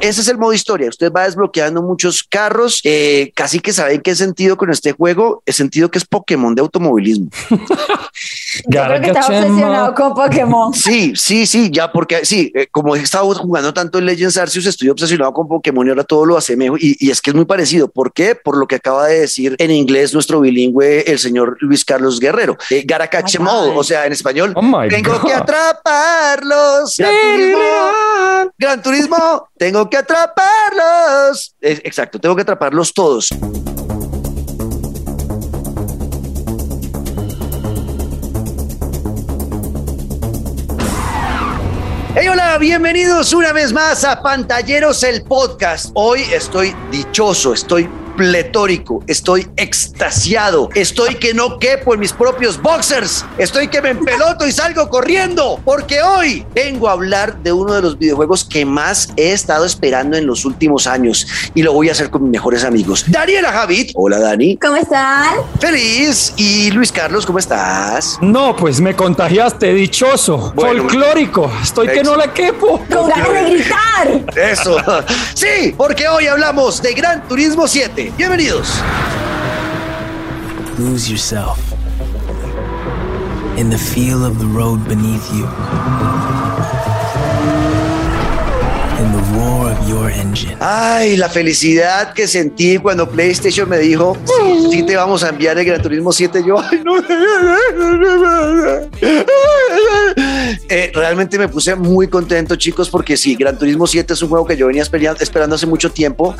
ese es el modo historia. Usted va desbloqueando muchos carros. Eh, casi que saben qué sentido con este juego. El sentido que es Pokémon de automovilismo. Yo creo que estás obsesionado con Pokémon. Sí, sí, sí, ya porque sí, eh, como he estado jugando tanto en Legends Arceus, estoy obsesionado con Pokémon y ahora todo lo hace mejor. Y, y, es que es muy parecido. ¿Por qué? Por lo que acaba de decir en inglés nuestro bilingüe, el señor Luis Carlos Guerrero. Eh. O sea, en español, Oh tengo que atraparlos. Gran Turismo, Gran Turismo, tengo que atraparlos. Eh, exacto, tengo que atraparlos todos. Bienvenidos una vez más a Pantalleros el Podcast. Hoy estoy dichoso, estoy pletórico, estoy extasiado, estoy que no quepo en mis propios boxers, estoy que me empeloto y salgo corriendo, porque hoy vengo a hablar de uno de los videojuegos que más he estado esperando en los últimos años y lo voy a hacer con mis mejores amigos. Daniela Javid, hola Dani. ¿Cómo están? Feliz. Y Luis Carlos, ¿cómo estás? No, pues me contagiaste, dichoso, Bueno, folclórico, estoy que no la quepo. Con ganas de gritar. Eso. Sí, porque hoy hablamos de Gran Turismo 7. Bienvenidos. Lose yourself in the feel of the road beneath you, Ay, la felicidad que sentí cuando PlayStation me dijo, sí, te vamos a enviar el Gran Turismo 7. Yo. Eh, realmente me puse muy contento, chicos, porque sí, Gran Turismo 7 es un juego que yo venía esperando, esperando hace mucho tiempo.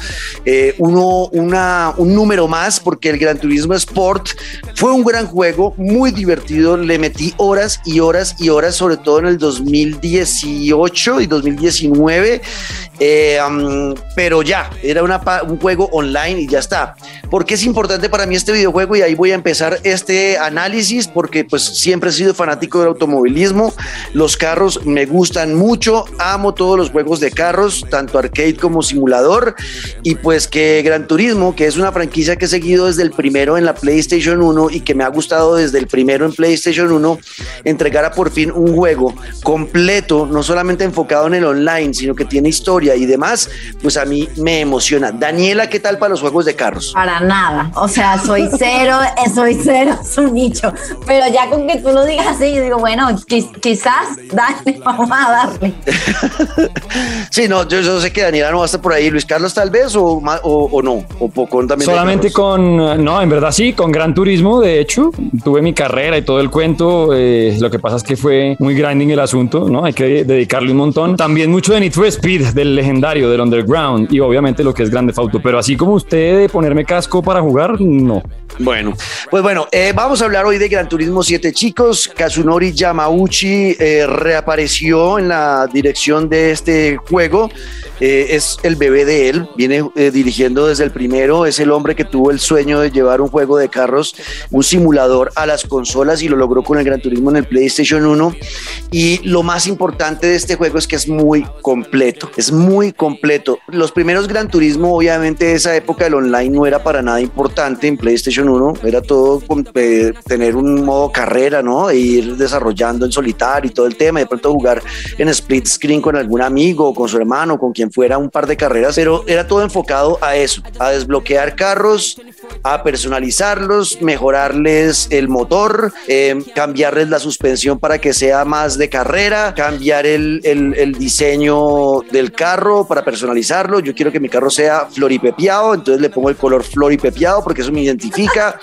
Eh, uno, una, un número más, porque el Gran Turismo Sport fue un gran juego, muy divertido. Le metí horas y horas y horas, sobre todo en el 2018 y 2019. Eh, um, pero ya, era un juego online y ya está. porque es importante para mí este videojuego? Y ahí voy a empezar este análisis porque pues siempre he sido fanático del automovilismo. Los carros me gustan mucho, amo todos los juegos de carros, tanto arcade como simulador. Y pues que Gran Turismo, que es una franquicia que he seguido desde el primero en la PlayStation 1 y que me ha gustado desde el primero en PlayStation 1, entregara por fin un juego completo, no solamente enfocado en el online, sino que tiene historia y demás, pues a mí me emociona. Daniela, ¿qué tal para los juegos de carros? Para nada. O sea, soy cero, eh, soy cero, es un nicho. Pero ya con que tú lo digas así, yo digo, bueno, quiz- quizás, dale, vamos a darle. Sí, no, yo, yo sé que Daniela no va a estar por ahí. Luis Carlos, tal vez, o, o, o no, o poco también. Solamente con, no, en verdad sí, con Gran Turismo, de hecho, tuve mi carrera y todo el cuento. eh, lo que pasa es que fue muy grinding el asunto, ¿no? Hay que dedicarle un montón. También mucho de Need for Speed, del legendario, del Underground y obviamente lo que es Grande Auto. Pero así como usted de ponerme casco para jugar, no. Bueno, pues bueno, eh, vamos a hablar hoy de Gran Turismo 7, chicos. Kazunori Yamauchi eh, reapareció en la dirección de este juego. Eh, es el bebé de él, viene dirigiendo desde el primero, es el hombre que tuvo el sueño de llevar un juego de carros, un simulador a las consolas y lo logró con el Gran Turismo en el PlayStation 1. Y lo más importante de este juego es que es muy completo, es muy completo. Los primeros Gran Turismo, obviamente, esa época del online no era para nada importante en PlayStation 1, era todo eh, tener un modo carrera, ¿no? E ir desarrollando en solitario y todo el tema, y de pronto jugar en split screen con algún amigo, con su hermano, con quien fuera un par de carreras, pero era todo enfocado a eso, a desbloquear carros, a personalizarlos, mejorarles el motor, eh, cambiarles la suspensión para que sea más de carrera, cambiar el, el- diseño del carro para personalizarlo. Yo quiero que mi carro sea floripepiado, entonces le pongo el color floripepiado porque eso me identifica.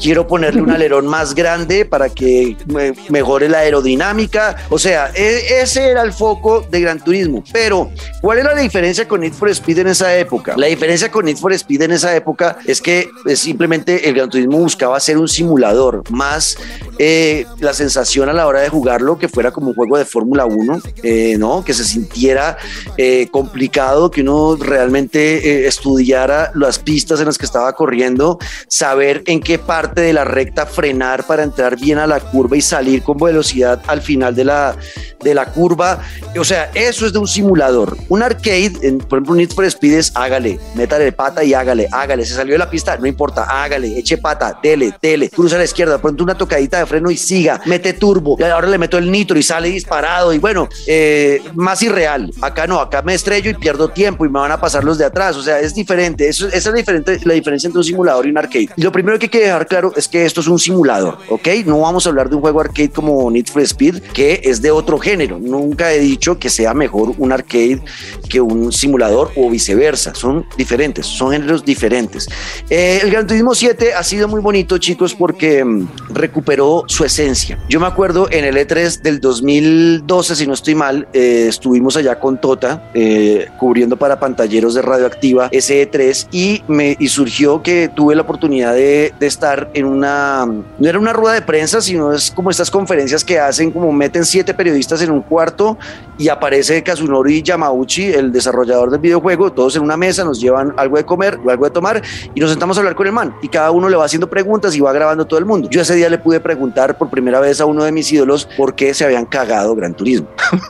Quiero ponerle un alerón más grande para que me- mejore la aerodinámica. O sea, e- ese era el foco de Gran Turismo. Pero, ¿cuál era la diferencia con Need for Speed en esa época? La diferencia con Need for Speed en esa época es que simplemente el Gran Turismo buscaba ser un simulador, más eh, la sensación a la hora de jugarlo que fuera como un juego de Fórmula 1, eh, ¿no? Que se sintiera eh, complicado, que uno realmente estudiara las pistas en las que estaba corriendo, saber en qué parte de la recta frenar para entrar bien a la curva y salir con velocidad al final de la, de la curva. O sea, eso es de un simulador. Un arcade, por ejemplo, un Need for Speed es hágale, métale pata y hágale, hágale. Se salió de la pista, no importa, hágale, eche pata, dele, dele, cruza a la izquierda, pronto una tocadita de freno y siga, mete turbo, y ahora le meto el nitro y sale disparado y bueno, eh, más irreal. Acá no, acá me estrello y pierdo tiempo y me van a pasar los de atrás, o sea, es diferente, Eso, esa es la, diferente, la diferencia entre un simulador y un arcade. Y lo primero que hay que dejar claro es que esto es un simulador, ¿ok? No vamos a hablar de un juego arcade como Need for Speed, que es de otro género. Nunca he dicho que sea mejor un arcade que un simulador o viceversa. Son diferentes, son géneros diferentes. Eh, el Gran Turismo 7 ha sido muy bonito, chicos, porque mm, recuperó su esencia. Yo me acuerdo en el E3 del 2012, si no estoy mal, eh, estuvimos allá con Tota, eh, cubriendo para pantalleros de radioactiva ese E3 y me y surgió que tuve la oportunidad de, estar en una, no era una rueda de prensa, sino es como estas conferencias que hacen, como meten siete periodistas en un cuarto y aparece Kazunori Yamauchi, el desarrollador del videojuego, todos en una mesa, nos llevan algo de comer o algo de tomar y nos sentamos a hablar con el man y cada uno le va haciendo preguntas y va grabando todo el mundo. Yo ese día le pude preguntar por primera vez a uno de mis ídolos por qué se habían cagado Gran Turismo.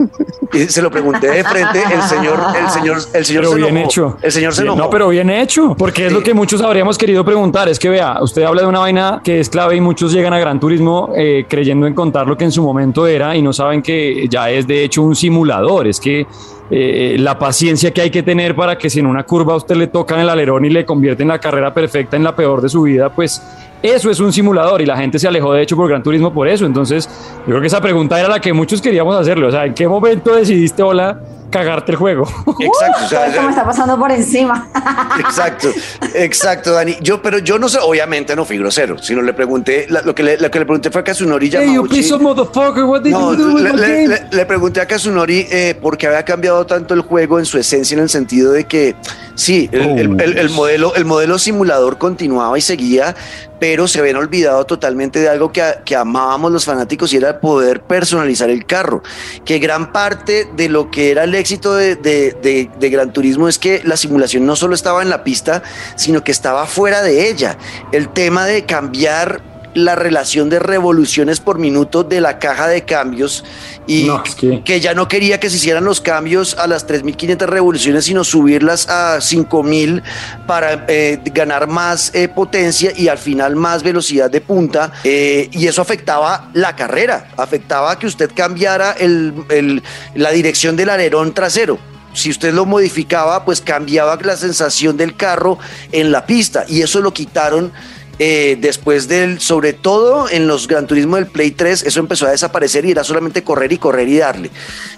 y se lo pregunté de frente, el señor, el señor, el señor pero se bien enojó. hecho. El señor se enojó. No, pero bien hecho, porque es Sí. lo que muchos habríamos querido preguntar. Es que vea, usted habla de una vaina que es clave y muchos llegan a Gran Turismo eh, creyendo en contar lo que en su momento era y no saben que ya es de hecho un simulador. Es que eh, la paciencia que hay que tener para que si en una curva usted le tocan el alerón y le convierte en la carrera perfecta en la peor de su vida, pues eso es un simulador y la gente se alejó de hecho por Gran Turismo por eso. Entonces, yo creo que esa pregunta era la que muchos queríamos hacerle. O sea, ¿en qué momento decidiste, hola, cagarte el juego? Exacto, o sea, Todo esto me está pasando por encima. Exacto, exacto, Dani. Yo, pero yo no sé, obviamente no fui grosero, sino le pregunté, la- lo, que le, lo que le pregunté fue a Kazunori Hey, Yamauchi. motherfucker, what did No, you do with le, my le- game? le- le pregunté a Kazunori eh, por qué había cambiado tanto el juego en su esencia, en el sentido de que sí, el, el- el- el modelo, el modelo simulador continuaba y seguía, pero se habían olvidado totalmente de algo que, que amábamos los fanáticos y era el poder personalizar el carro. Que gran parte de lo que era el éxito de, de- Gran Turismo es que la simulación no solo estaba en la pista, sino que estaba fuera de ella. El tema de cambiar la relación de revoluciones por minuto de la caja de cambios y No, es que- que ya no quería que se hicieran los cambios a las 3.500 revoluciones, sino subirlas a 5.000 para eh, ganar más eh, potencia y al final más velocidad de punta. eh, y eso afectaba la carrera, afectaba que usted cambiara el- el- la dirección del alerón trasero. Si usted lo modificaba, pues cambiaba la sensación del carro en la pista y eso lo quitaron eh, después del, sobre todo en los Gran Turismo del Play 3, eso empezó a desaparecer y era solamente correr y correr y darle.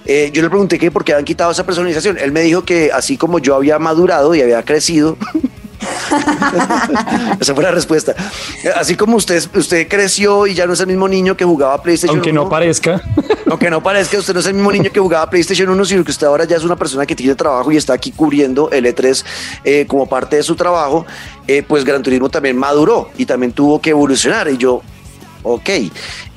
Eh, yo le pregunté que por qué habían quitado esa personalización. Él me dijo que así como yo había madurado y había crecido, esa fue la respuesta. Así como usted, usted creció y ya no es el mismo niño que jugaba PlayStation Aunque no 1, parezca. aunque no parezca, usted no es el mismo niño que jugaba PlayStation 1, sino que usted ahora ya es una persona que tiene trabajo y está aquí cubriendo el E3 eh, como parte de su trabajo, eh, pues Gran Turismo también maduró y también tuvo que evolucionar. Y yo, ok.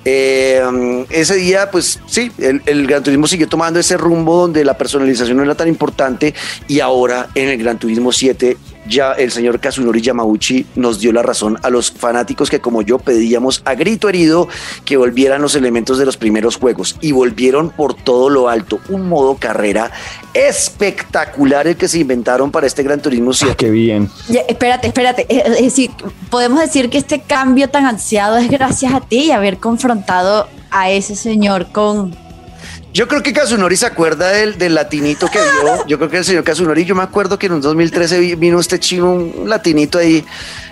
Eh, ese día, pues sí, el, el Gran Turismo siguió tomando ese rumbo donde la personalización no era tan importante y ahora en el Gran Turismo 7 ya el señor Kazunori Yamauchi nos dio la razón a los fanáticos que como yo pedíamos a grito herido que volvieran los elementos de los primeros juegos y volvieron por todo lo alto. Un modo carrera espectacular el que se inventaron para este Gran Turismo 7. Ah, qué bien. Ya, espérate, espérate. Es es decir, podemos decir que este cambio tan ansiado es gracias a ti y haber confrontado a ese señor con. Yo creo que Kazunori se acuerda del, del latinito que dio. Yo creo que el señor Kazunori, yo me acuerdo que en un 2013 vi- vino este chino, un latinito ahí.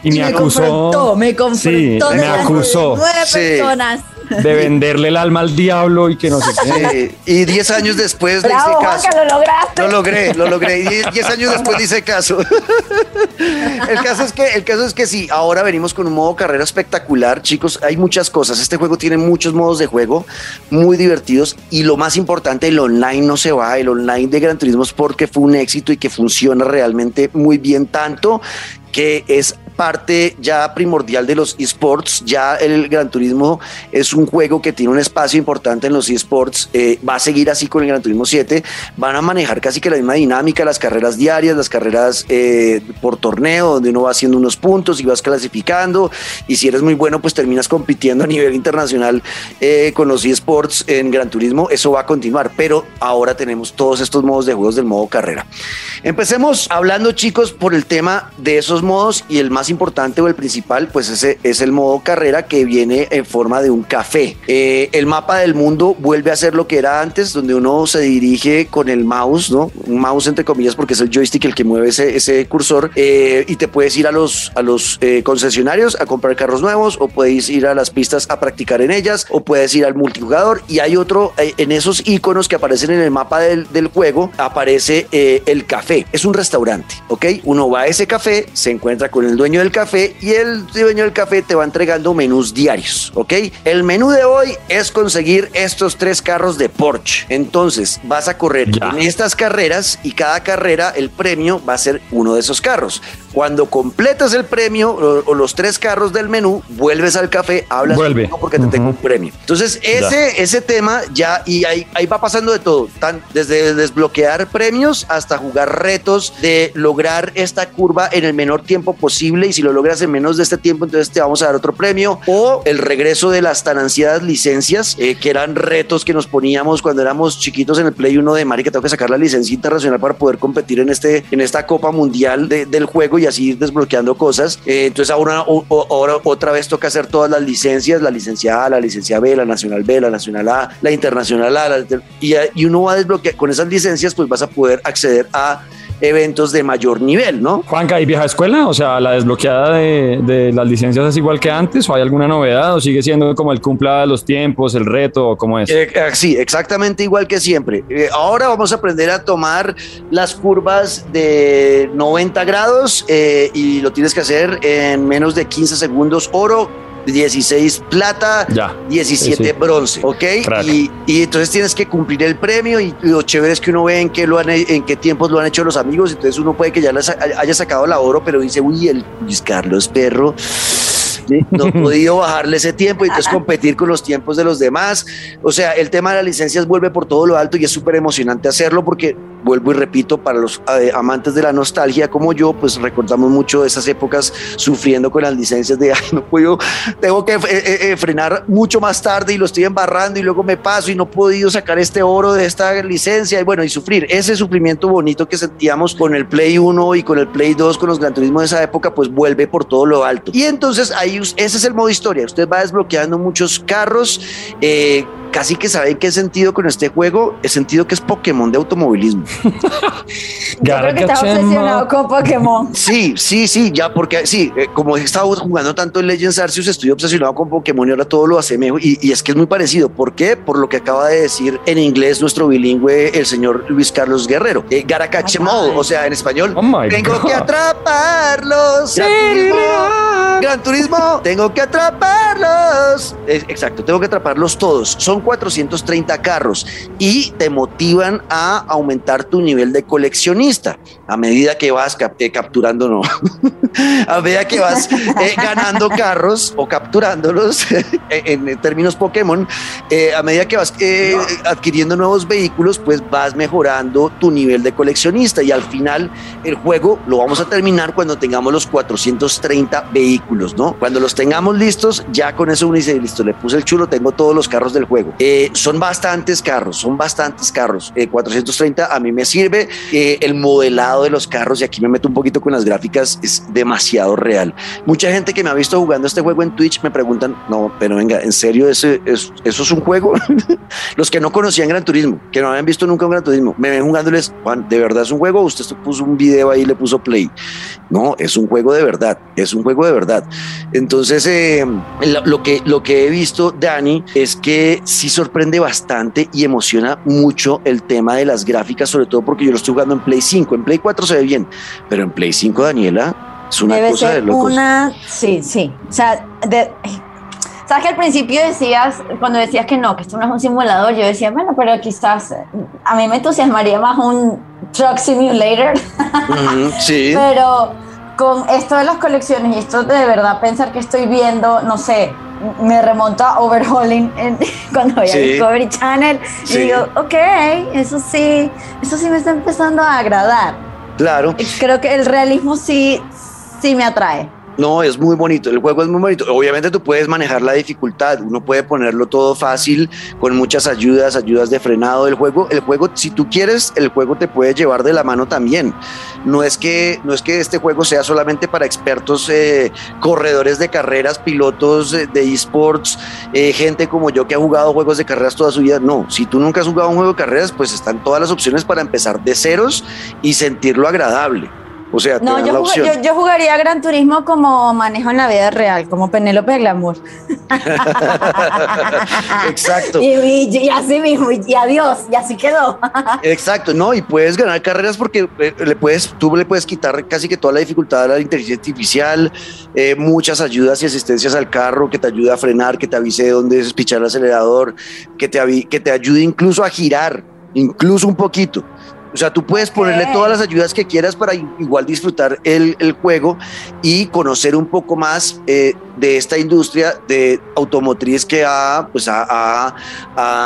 Y me acusó. confrontó, me confrontó. Sí, me acusó Nueve Sí. personas. De venderle el alma al diablo y que no sé qué. Y 10 años después le hice Bravo, caso. Juanca, lo lograste. Lo logré, lo logré. Y 10 10 años después le hice caso. El caso es que, el caso es que sí, ahora venimos con un modo carrera espectacular, chicos. Hay muchas cosas. Este juego tiene muchos modos de juego muy divertidos y lo más importante, el online no se va. El online de Gran Turismo es porque fue un éxito y que funciona realmente muy bien, tanto que es parte ya primordial de los esports. Ya el Gran Turismo es un juego que tiene un espacio importante en los esports. Eh, va a seguir así con el Gran Turismo 7. Van a manejar casi que la misma dinámica, las carreras diarias, las carreras eh, por torneo, donde uno va haciendo unos puntos y vas clasificando. Y si eres muy bueno, pues terminas compitiendo a nivel internacional eh, con los esports en Gran Turismo. Eso va a continuar. Pero ahora tenemos todos estos modos de juegos del modo carrera. Empecemos hablando, chicos, por el tema de esos modos y el más importante o el principal, pues ese es el modo carrera que viene en forma de un café. Eh, el mapa del mundo vuelve a ser lo que era antes, donde uno se dirige con el mouse, ¿no? Un mouse entre comillas porque es el joystick el que mueve ese, cursor eh, y te puedes ir a los, a los eh, concesionarios a comprar carros nuevos o puedes ir a las pistas a practicar en ellas o puedes ir al multijugador y hay otro, en esos iconos que aparecen en el mapa del, del juego, aparece el café. Es un restaurante, ¿ok? Uno va a ese café, se encuentra con el dueño del café y el dueño del café te va entregando menús diarios, ¿ok? El menú de hoy es conseguir estos tres carros de Porsche. Entonces vas a correr en estas carreras y cada carrera el premio va a ser uno de esos carros. Cuando completas el premio o, los tres carros del menú, vuelves al café, hablas Vuelve. porque te tengo un premio. Entonces ese, ese tema ya y ahí, ahí va pasando de todo, tan, desde desbloquear premios hasta jugar retos de lograr esta curva en el menor tiempo posible y si lo logras en menos de este tiempo, entonces te vamos a dar otro premio o el regreso de las tan ansiadas licencias, eh, que eran retos que nos poníamos cuando éramos chiquitos en el Play 1 de Mari, que tengo que sacar la licencia internacional para poder competir en, este, en esta Copa Mundial del juego y así ir desbloqueando cosas. Eh, entonces ahora, ahora otra vez toca hacer todas las licencias, la licencia A, la licencia B, la nacional B, la nacional A, la internacional A, y, y uno va a desbloquear con esas licencias, pues vas a poder acceder a eventos de mayor nivel, ¿no? Juanca, ¿y vieja escuela? O sea, ¿la desbloqueada de, las licencias es igual que antes o hay alguna novedad o sigue siendo como el cumpla los tiempos, el reto o cómo es? Eh, eh, sí, exactamente igual que siempre. Eh, ahora vamos a aprender a tomar las curvas de 90 grados y lo tienes que hacer en menos de 15 segundos oro 16 plata, 17 bronce, ¿ok? Y, y, entonces tienes que cumplir el premio y lo chévere es que uno ve en qué, lo han, en qué tiempos lo han hecho los amigos, entonces uno puede que ya haya sacado la oro, pero dice, uy, el Luis Carlos Perro no he podido bajarle ese tiempo y entonces competir con los tiempos de los demás. O sea, el tema de las licencias vuelve por todo lo alto y es súper emocionante hacerlo porque vuelvo y repito, para los eh, amantes de la nostalgia como yo, pues recordamos mucho esas épocas sufriendo con las licencias de, ay, no puedo, tengo que eh, eh, frenar mucho más tarde y lo estoy embarrando y luego me paso y no he podido sacar este oro de esta licencia y bueno, y sufrir. Ese sufrimiento bonito que sentíamos con el Play 1 y con el Play 2, con los Gran Turismo de esa época, pues vuelve por todo lo alto. Y entonces ahí ese es el modo historia, usted va desbloqueando muchos carros, casi que saben qué sentido con este juego, el sentido que es Pokémon de automovilismo. Yo creo que estaba obsesionado con Pokémon. Sí, sí, sí, ya porque sí, eh, como he estado jugando tanto en Legends Arceus, estoy obsesionado con Pokémon y ahora todo lo asemejo y, y es que es muy parecido. ¿Por qué? Por lo que acaba de decir en inglés nuestro bilingüe, el señor Luis Carlos Guerrero. Eh, o sea, en español, oh tengo que atraparlos. Gran turismo, Gran Turismo, tengo que atraparlos. exacto, tengo que atraparlos todos. Son 430 carros y te motivan a aumentar tu nivel de coleccionista a medida que vas eh, capturando, no, a medida que vas eh, ganando carros o capturándolos en términos Pokémon, eh, a medida que vas adquiriendo nuevos vehículos, pues vas mejorando tu nivel de coleccionista y al final el juego lo vamos a terminar cuando tengamos los 430 vehículos, ¿no? Cuando los tengamos listos, ya con eso uno dice, listo, le puse el chulo, tengo todos los carros del juego. Eh, son bastantes carros, son bastantes carros. 430 eh, a mí me sirve. Eh, el modelado de los carros, y aquí me meto un poquito con las gráficas, es demasiado real. Mucha gente que me ha visto jugando este juego en Twitch me preguntan, no, pero venga, ¿en serio eso, eso, es un juego? los que no conocían Gran Turismo, que no habían visto nunca un Gran Turismo, me ven jugándoles, Juan, ¿de verdad es un juego? Usted puso un video ahí y le puso play. No, es un juego de verdad, es un juego de verdad. Entonces, lo, que, lo que he visto, Dani, es que sí sorprende bastante y emociona mucho el tema de las gráficas, sobre todo porque yo lo estoy jugando en Play 5. En Play 4 se ve bien, pero en Play 5, Daniela, es una cosa de locos. Una, sí, sí. O sea, Sabes que al principio decías, cuando decías que no, que esto no es un simulador, yo decía, bueno, pero quizás a mí me entusiasmaría más un Truck Simulator. sí. pero con esto de las colecciones y esto de verdad pensar que estoy viendo, no sé, me remonto a Overhauling cuando voy a Discovery Channel y digo, ok, eso sí, eso sí me está empezando a agradar. Claro. Creo que el realismo sí, sí me atrae. No, es muy bonito, el juego es muy bonito. Obviamente tú puedes manejar la dificultad, uno puede ponerlo todo fácil con muchas ayudas, ayudas de frenado del juego. El juego, si tú quieres, el juego te puede llevar de la mano también. No es que, no es que este juego sea solamente para expertos, eh, corredores de carreras, pilotos eh, de esports, eh, gente como yo que ha jugado juegos de carreras toda su vida. No, si tú nunca has jugado un juego de carreras, pues están todas las opciones para empezar de ceros y sentirlo agradable. O sea, no, yo, yo, jugaría Gran Turismo como manejo en la vida real, como Penélope Glamour. Exacto. Y, así mismo, y adiós, y así quedó. Exacto, no, y puedes ganar carreras porque eh, le puedes, tú le puedes quitar casi que toda la dificultad a la inteligencia artificial, eh, muchas ayudas y asistencias al carro que te ayuda a frenar, que te avise de dónde es pichar el acelerador, que te, que te ayude incluso a girar, incluso un poquito. O sea, tú puedes ponerle todas las ayudas que quieras para igual disfrutar el, el juego y conocer un poco más eh, de esta industria de automotriz que ha, pues ha,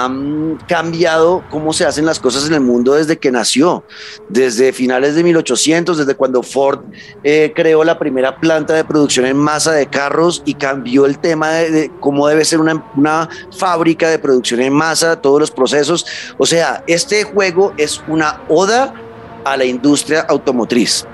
mm, cambiado cómo se hacen las cosas en el mundo desde que nació, desde finales de 1800, desde cuando Ford eh, creó la primera planta de producción en masa de carros y cambió el tema de, cómo debe ser una, una fábrica de producción en masa, todos los procesos. O sea, este juego es una oda a la industria automotriz.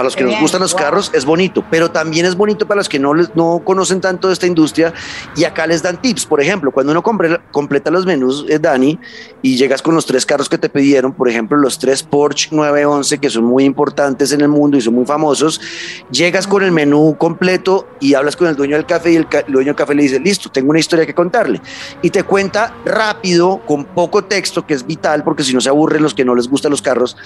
Para los que nos gustan los carros es bonito, pero también es bonito para los que no, les, no conocen tanto de esta industria y acá les dan tips. Por ejemplo, cuando uno completa los menús, eh, Dani, y llegas con los tres carros que te pidieron, por ejemplo, los tres Porsche 911 que son muy importantes en el mundo y son muy famosos, llegas con el menú completo y hablas con el dueño del café y el, el dueño del café le dice, listo, tengo una historia que contarle. Y te cuenta rápido, con poco texto, que es vital, porque si no se aburren los que no les gustan los carros,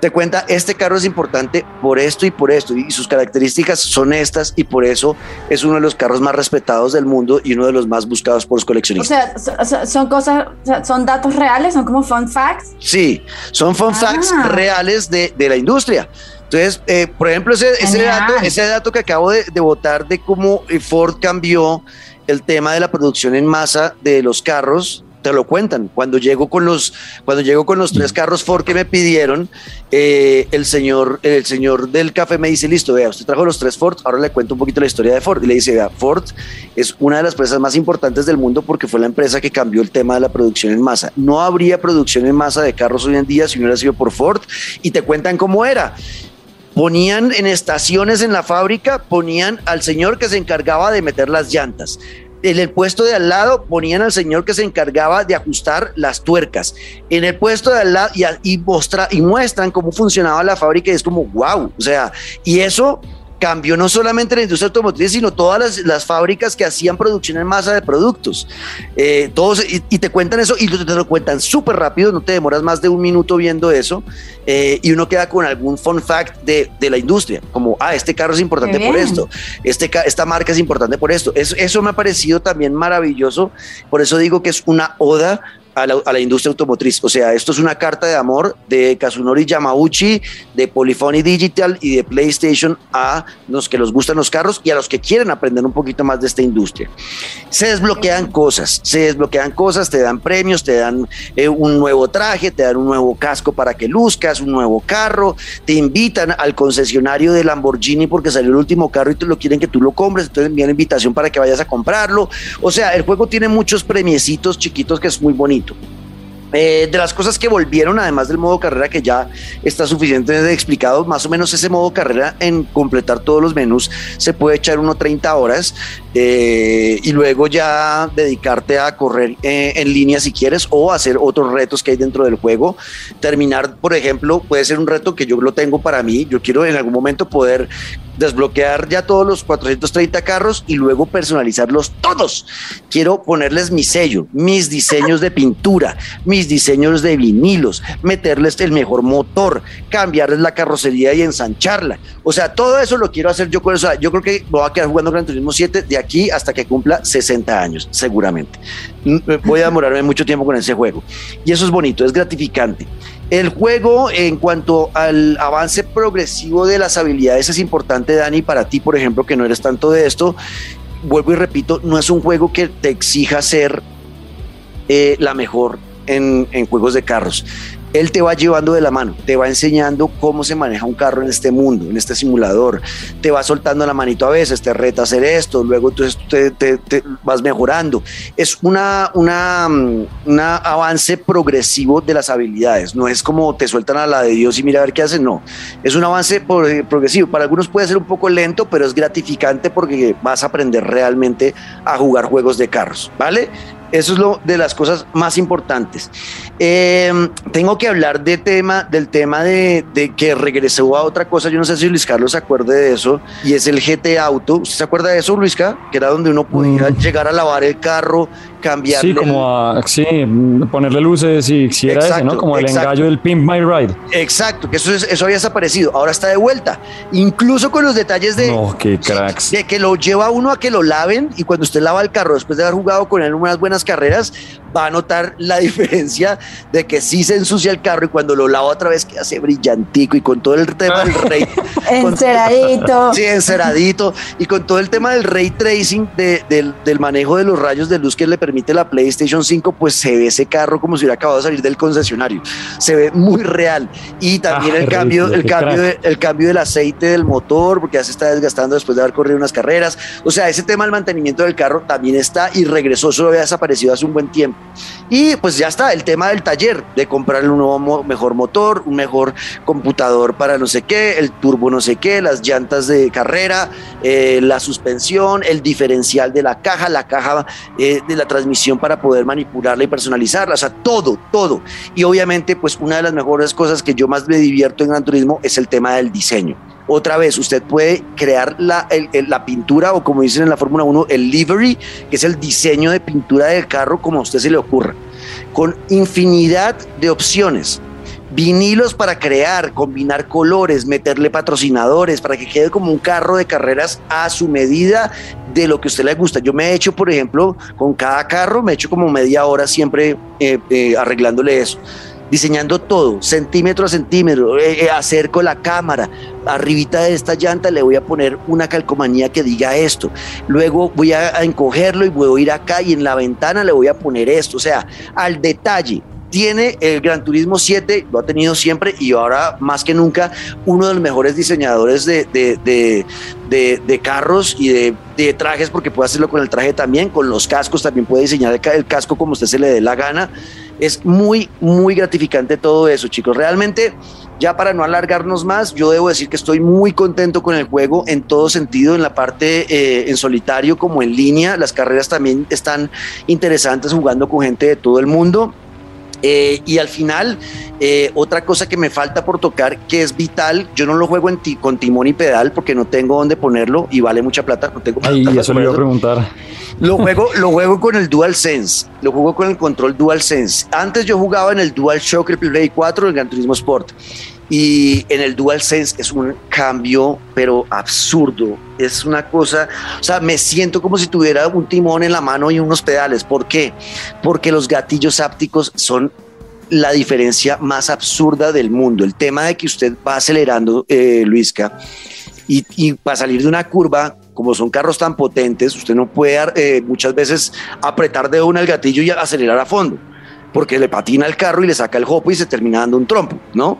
te cuenta, este carro es importante por esto y por esto, y sus características son estas, y por eso es uno de los carros más respetados del mundo y uno de los más buscados por los coleccionistas. O sea, son cosas, son datos reales, son como fun facts. Sí, son fun facts ah. reales de, de, la industria. Entonces, eh, por ejemplo, ese, ese, dato, ese dato que acabo de, de votar de cómo Ford cambió el tema de la producción en masa de los carros lo cuentan. Cuando llego con los, cuando llego con los tres carros Ford que me pidieron, eh, el señor, el señor del café me dice, listo, vea, usted trajo los tres Ford, ahora le cuento un poquito la historia de Ford. Y le dice, vea, Ford es una de las empresas más importantes del mundo porque fue la empresa que cambió el tema de la producción en masa. No habría producción en masa de carros hoy en día si no hubiera sido por Ford. Y te cuentan cómo era ponían en estaciones en la fábrica, ponían al señor que se encargaba de meter las llantas en el puesto de al lado ponían al señor que se encargaba de ajustar las tuercas. En el puesto de al lado y, y, y muestran cómo funcionaba la fábrica y es como, wow, o sea, y eso cambió no solamente la industria automotriz, sino todas las, fábricas que hacían producción en masa de productos. Eh, todos, y, te cuentan eso y te lo cuentan súper rápido, no te demoras más de un minuto viendo eso, eh, y uno queda con algún fun fact de, de, la industria, como, ah, este carro es importante por esto, este, esta marca es importante por esto. Eso, eso me ha parecido también maravilloso, por eso digo que es una oda a la, industria automotriz. O sea, esto es una carta de amor de Kazunori Yamauchi, de Polyphony Digital y de PlayStation a los que les gustan los carros y a los que quieren aprender un poquito más de esta industria. Se desbloquean cosas, se desbloquean cosas, te dan premios, te dan eh, un nuevo traje, te dan un nuevo casco para que luzcas, un nuevo carro, te invitan al concesionario de Lamborghini porque salió el último carro y te lo quieren que tú lo compres, entonces envían invitación para que vayas a comprarlo. O sea, el juego tiene muchos premiecitos chiquitos que es muy bonito. Eh, de las cosas que volvieron, además del modo carrera que ya está suficientemente explicado, más o menos ese modo carrera en completar todos los menús se puede echar unos 30 horas eh, y luego ya dedicarte a correr eh, en línea si quieres o hacer otros retos que hay dentro del juego. Terminar, por ejemplo, puede ser un reto que yo lo tengo para mí. Yo quiero en algún momento poder desbloquear ya todos los 430 carros y luego personalizarlos todos. Quiero ponerles mi sello, mis diseños de pintura, mis diseños de vinilos, meterles el mejor motor, cambiarles la carrocería y ensancharla. O sea, todo eso lo quiero hacer yo con eso. Yo creo que voy a quedar jugando Gran Turismo 7 de aquí hasta que cumpla 60 años, seguramente. Mm, voy a demorarme mucho tiempo con ese juego. Y eso es bonito, es gratificante. El juego, en cuanto al avance progresivo de las habilidades, es importante, Dani, para ti, por ejemplo, que no eres tanto de esto. Vuelvo y repito, no es un juego que te exija ser eh, la mejor en, juegos de carros. Él te va llevando de la mano, te va enseñando cómo se maneja un carro en este mundo, en este simulador, te va soltando la manito a veces, te reta hacer esto, luego tú te, vas mejorando. Es una, una, mm, una avance progresivo de las habilidades, no es como te sueltan a la de Dios y mira a ver qué hacen, no, es un avance progresivo. Para algunos puede ser un poco lento, pero es gratificante porque vas a aprender realmente a jugar juegos de carros, ¿vale? Eso es lo de las cosas más importantes. Eh, tengo que hablar de tema, del tema de, que regresó a otra cosa. Yo no sé si Luis Carlos se acuerde de eso, y es el GT Auto. ¿Usted se acuerda de eso, Luisca? Que era donde uno podía mm. llegar a lavar el carro, cambiarle. Sí, como a, sí, ponerle luces y si era ese, ¿no? Como el engallo del Pimp My Ride. Exacto, que eso, eso había desaparecido. Ahora está de vuelta. Incluso con los detalles de. No, qué cracks. De que lo lleva uno a que lo laven y cuando usted lava el carro después de haber jugado con él unas buenas carreras, va a notar la diferencia de que sí se ensucia el carro y cuando lo lava otra vez queda brillantico y con todo el tema del rey. enceradito. sí, enceradito. Y con todo el tema del ray tracing, del, del manejo de los rayos de luz que le permite la PlayStation 5, pues se ve ese carro como si hubiera acabado de salir del concesionario. Se ve muy real. Y también el, cambio, el, cambio el cambio del aceite del motor, porque ya se está desgastando después de haber corrido unas carreras. O sea, ese tema del mantenimiento del carro también está y regresó, solo había desaparecido hace un buen tiempo. Y pues ya está, el tema del taller, de comprarle un nuevo mejor motor, un mejor computador para no sé qué, el turbo no sé qué, las llantas de carrera, eh, la suspensión, el diferencial de la caja, la caja eh, de la transmisión para poder manipularla y personalizarla, o sea, todo, todo. Y obviamente, pues una de las mejores cosas que yo más me divierto en Gran Turismo es el tema del diseño. Otra vez, usted puede crear la, la pintura o como dicen en la Fórmula 1, el livery, que es el diseño de pintura del carro como a usted se le ocurra, con infinidad de opciones vinilos para crear, combinar colores, meterle patrocinadores para que quede como un carro de carreras a su medida de lo que a usted le gusta. Yo me he hecho, por ejemplo, con cada carro, me he hecho como media hora siempre eh, eh, arreglándole eso diseñando todo, centímetro a centímetro, eh, eh, acerco la cámara, arribita de esta llanta le voy a poner una calcomanía que diga esto, luego voy a, encogerlo y voy a ir acá y en la ventana le voy a poner esto, o sea, al detalle. Tiene el Gran Turismo 7, lo ha tenido siempre y ahora más que nunca uno de los mejores diseñadores de, de, de, carros y de, trajes, porque puede hacerlo con el traje también, con los cascos también puede diseñar el casco como usted se le dé la gana. Es muy, muy gratificante todo eso, chicos. Realmente, ya para no alargarnos más, yo debo decir que estoy muy contento con el juego en todo sentido, en la parte eh, en solitario como en línea. Las carreras también están interesantes jugando con gente de todo el mundo. Eh, y al final, eh, otra cosa que me falta por tocar, que es vital, yo no lo juego en con timón y pedal porque no tengo dónde ponerlo y vale mucha plata. No tengo Ay, eso le iba a preguntar. Lo juego, lo juego con el Dual Sense, lo juego con el control Dual Sense. Antes yo jugaba en el Dual Shock, el Play 4, el Gran Turismo Sport. Y en el Dual Sense es un cambio, pero absurdo. Es una cosa, o sea, me siento como si tuviera un timón en la mano y unos pedales. ¿Por qué? Porque los gatillos ápticos son la diferencia más absurda del mundo. El tema de que usted va acelerando, eh, Luisca, y, para salir de una curva, como son carros tan potentes, usted no puede eh, muchas veces apretar de una el gatillo y acelerar a fondo porque le patina el carro y le saca el jopo y se termina dando un trompo, ¿no?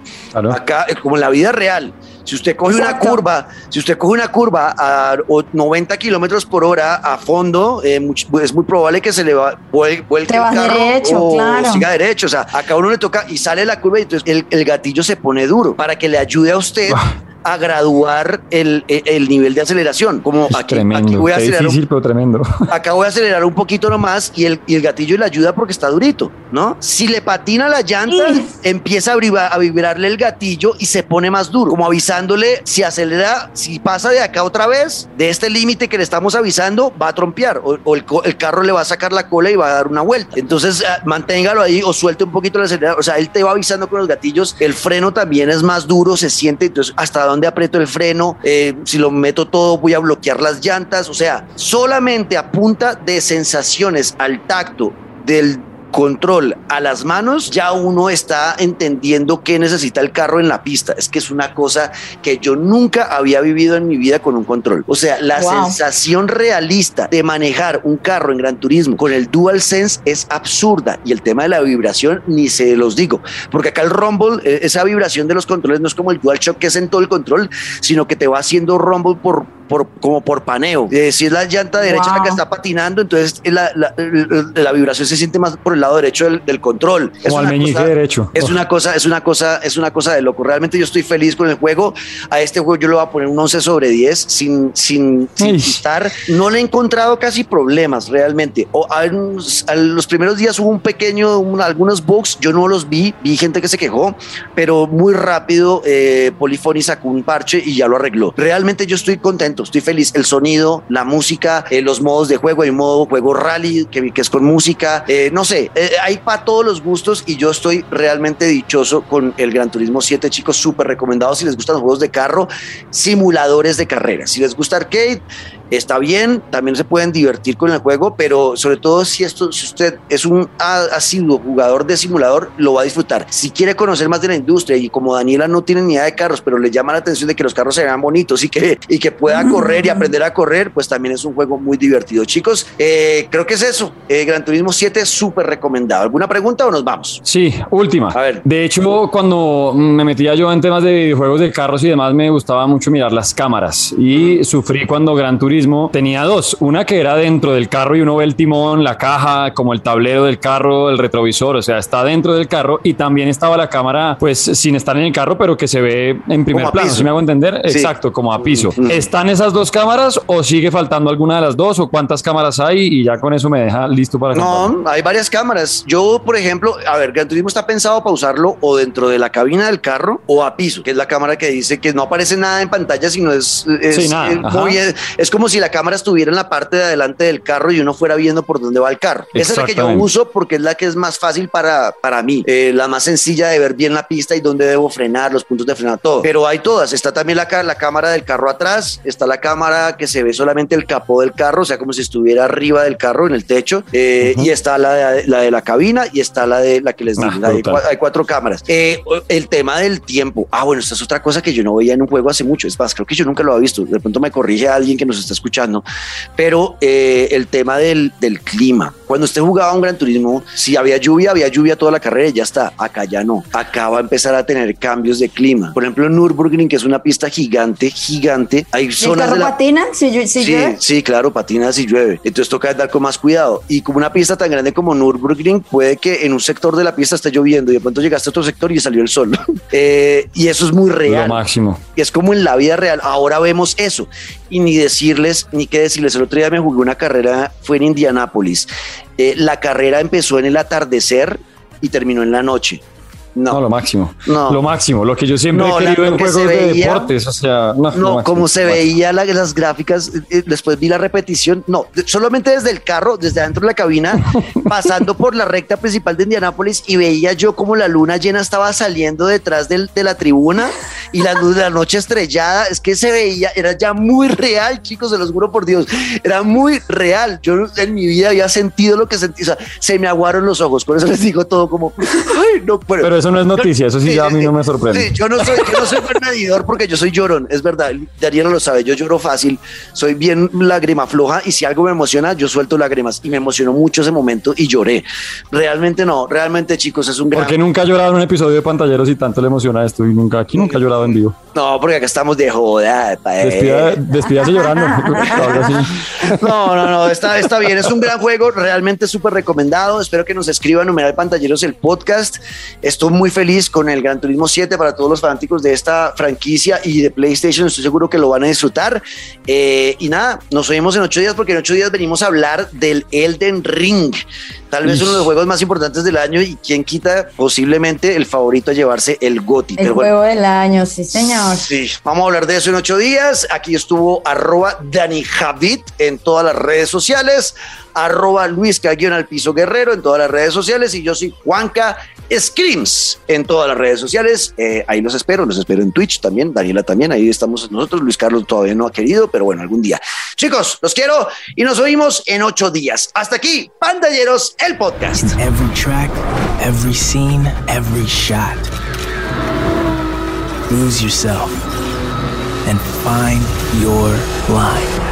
Acá, eh, como en la vida real, si usted coge una curva, si usted coge una curva a 90 kilómetros por hora a fondo, eh, es muy probable que se le va, vuelque el carro derecho, o siga derecho. O sea, acá uno le toca y sale la curva y entonces el, el gatillo se pone duro para que le ayude a usted a graduar el, el, nivel de aceleración. Como aquí, voy a acelerar. Difícil, pero tremendo. Acá voy a acelerar un poquito nomás y el, y el gatillo le ayuda porque está durito, ¿no? Si le patina la llanta, empieza a, vibrar, a vibrarle el gatillo y se pone más duro, como avisándole si acelera, si pasa de acá otra vez, de este límite que le estamos avisando, va a trompear o, el, el, carro le va a sacar la cola y va a dar una vuelta. Entonces, ah, manténgalo ahí o suelte un poquito el acelerador. O sea, él te va avisando con los gatillos. El freno también es más duro, se siente. Entonces, hasta dónde aprieto el freno, eh, si lo meto todo voy a bloquear las llantas, o sea, solamente a punta de sensaciones al tacto del control a las manos, ya uno está entendiendo qué necesita el carro en la pista. Es que es una cosa que yo nunca había vivido en mi vida con un control. O sea, la sensación realista de manejar un carro en Gran Turismo con el Dual Sense es absurda y el tema de la vibración ni se los digo, porque acá el Rumble, eh, esa vibración de los controles no es como el Dual Shock que es en todo el control, sino que te va haciendo Rumble por por, como por paneo. si es la llanta derecha la que está patinando, entonces la, la, vibración se siente más por el lado derecho del, control. Como al meñique derecho. Es una cosa, es una cosa, es una cosa de loco. Realmente yo estoy feliz con el juego. A este juego yo le voy a poner un 11 sobre 10 sin, sin, sin estar. No le he encontrado casi problemas realmente. O a, los primeros días hubo un pequeño, algunos bugs, yo no los vi, vi gente que se quejó, pero muy rápido eh, Polyphony sacó un parche y ya lo arregló. Realmente yo estoy contento estoy feliz. El sonido, la música, eh, los modos de juego, hay modo juego rally, que, es con música, eh, no sé, eh, hay para todos los gustos y yo estoy realmente dichoso con el Gran Turismo 7, chicos, súper recomendado si les gustan los juegos de carro, simuladores de carrera. Si les gusta arcade, está bien, también se pueden divertir con el juego, pero sobre todo si esto, si usted es un asiduo jugador de simulador, lo va a disfrutar. Si quiere conocer más de la industria y como Daniela no tiene ni idea de carros, pero le llama la atención de que los carros se vean bonitos y que, y que pueda correr y aprender a correr, pues también es un juego muy divertido. Chicos, eh, creo que es eso. Eh, Gran Turismo 7 es súper recomendado. ¿Alguna pregunta o nos vamos? Sí, última. A ver. De hecho, cuando me metía yo en temas de videojuegos de carros y demás, me gustaba mucho mirar las cámaras y sufrí cuando Gran Turismo tenía dos. Una que era dentro del carro y uno ve el timón, la caja, como el tablero del carro, el retrovisor, o sea, está dentro del carro y también estaba la cámara, pues sin estar en el carro, pero que se ve en primer plano. ¿Sí me hago entender? Exacto, como a piso. Mm. ¿Están esas dos cámaras o sigue faltando alguna de las dos o cuántas cámaras hay? Y ya con eso me deja listo para. No, hay varias cámaras. Yo, por ejemplo, a ver, Gran Turismo está pensado para usarlo o dentro de la cabina del carro o a piso, que es la cámara que dice que no aparece nada en pantalla, sino es, es, es como si la cámara estuviera en la parte de adelante del carro y uno fuera viendo por dónde va el carro. Esa es la que yo uso porque es la que es más fácil para, para mí, eh, la más sencilla de ver bien la pista y dónde debo frenar, los puntos de frenar, todo. Pero hay todas. Está también la, la cámara del carro atrás, está la cámara que se ve solamente el capó del carro, o sea, como si estuviera arriba del carro en el techo, eh, y está la de, la de la cabina y está la de la que les digo. Ah, hay, cuatro cámaras. Eh, el tema del tiempo. Ah, bueno, esta es otra cosa que yo no veía en un juego hace mucho. Es más, creo que yo nunca lo había visto. De pronto me corrige alguien que nos está escuchando pero eh, el tema del, del, clima. Cuando usted jugaba un Gran Turismo, si había lluvia, había lluvia toda la carrera y ya está. Acá ya no. Acá va a empezar a tener cambios de clima. Por ejemplo, en Nürburgring, que es una pista gigante, gigante, hay zonas. de la... patina si, si sí, llueve? Sí, claro, patina si llueve. Entonces toca andar con más cuidado. Y como una pista tan grande como Nürburgring, puede que en un sector de la pista esté lloviendo y de pronto llegaste a otro sector y salió el sol. eh, y eso es muy real. Lo máximo. Es como en la vida real. Ahora vemos eso. Y ni decirles, ni qué decirles. El otro día me jugué una carrera, fue en Indianápolis. Eh, la carrera empezó en el atardecer y terminó en la noche. No. lo máximo. No. Lo máximo, lo que yo siempre he querido en juegos de deportes. O sea, no, como se veía las gráficas, eh, eh, después vi la repetición. No, solamente desde el carro, desde adentro de la cabina, pasando por la recta principal de Indianápolis y veía yo como la luna llena estaba saliendo detrás de la tribuna y la luz de la noche estrellada. Es que se veía, era ya muy real, chicos, se los juro por Dios. Era muy real. Yo en mi vida había sentido lo que sentí. O sea, se me aguaron los ojos. Por eso les digo todo como, ay, no, pero eso no es noticia, eso sí, ya a mí no me sorprende. yo no soy, yo no soy medidor porque yo soy llorón, es verdad. Daniela lo sabe, yo lloro fácil, soy bien lágrima floja y si algo me emociona, yo suelto lágrimas y me emocionó mucho ese momento y lloré. Realmente no, realmente chicos, es un gran. Porque nunca ha llorado en un episodio de pantalleros y tanto le emociona esto y nunca aquí nunca ha llorado en vivo. No, porque acá estamos de joda. Despida, despídase llorando. no, no, no, está, está bien, es un gran juego, realmente súper recomendado. Espero que nos escriban numeral pantalleros el podcast. Muy feliz con el Gran Turismo 7 para todos los fanáticos de esta franquicia y de PlayStation. Estoy seguro que lo van a disfrutar. Eh, y nada, nos vemos en ocho días porque en ocho días venimos a hablar del Elden Ring. Tal vez uno de los juegos más importantes del año y quien quita posiblemente el favorito a llevarse el GOTI. El juego del año, sí señor. Sí, vamos a hablar de eso en ocho días. Aquí estuvo arroba Dani Javid en todas las redes sociales arroba Luis Caguión al piso guerrero en todas las redes sociales y yo soy Juanca Screams en todas las redes sociales. Eh, ahí los espero, los espero en Twitch también, Daniela también, ahí estamos nosotros. Luis Carlos todavía no ha querido, pero bueno, algún día. Chicos, los quiero y nos oímos en ocho días. Hasta aquí, pantalleros el podcast. In every track, every scene, every shot. Lose yourself and find your line.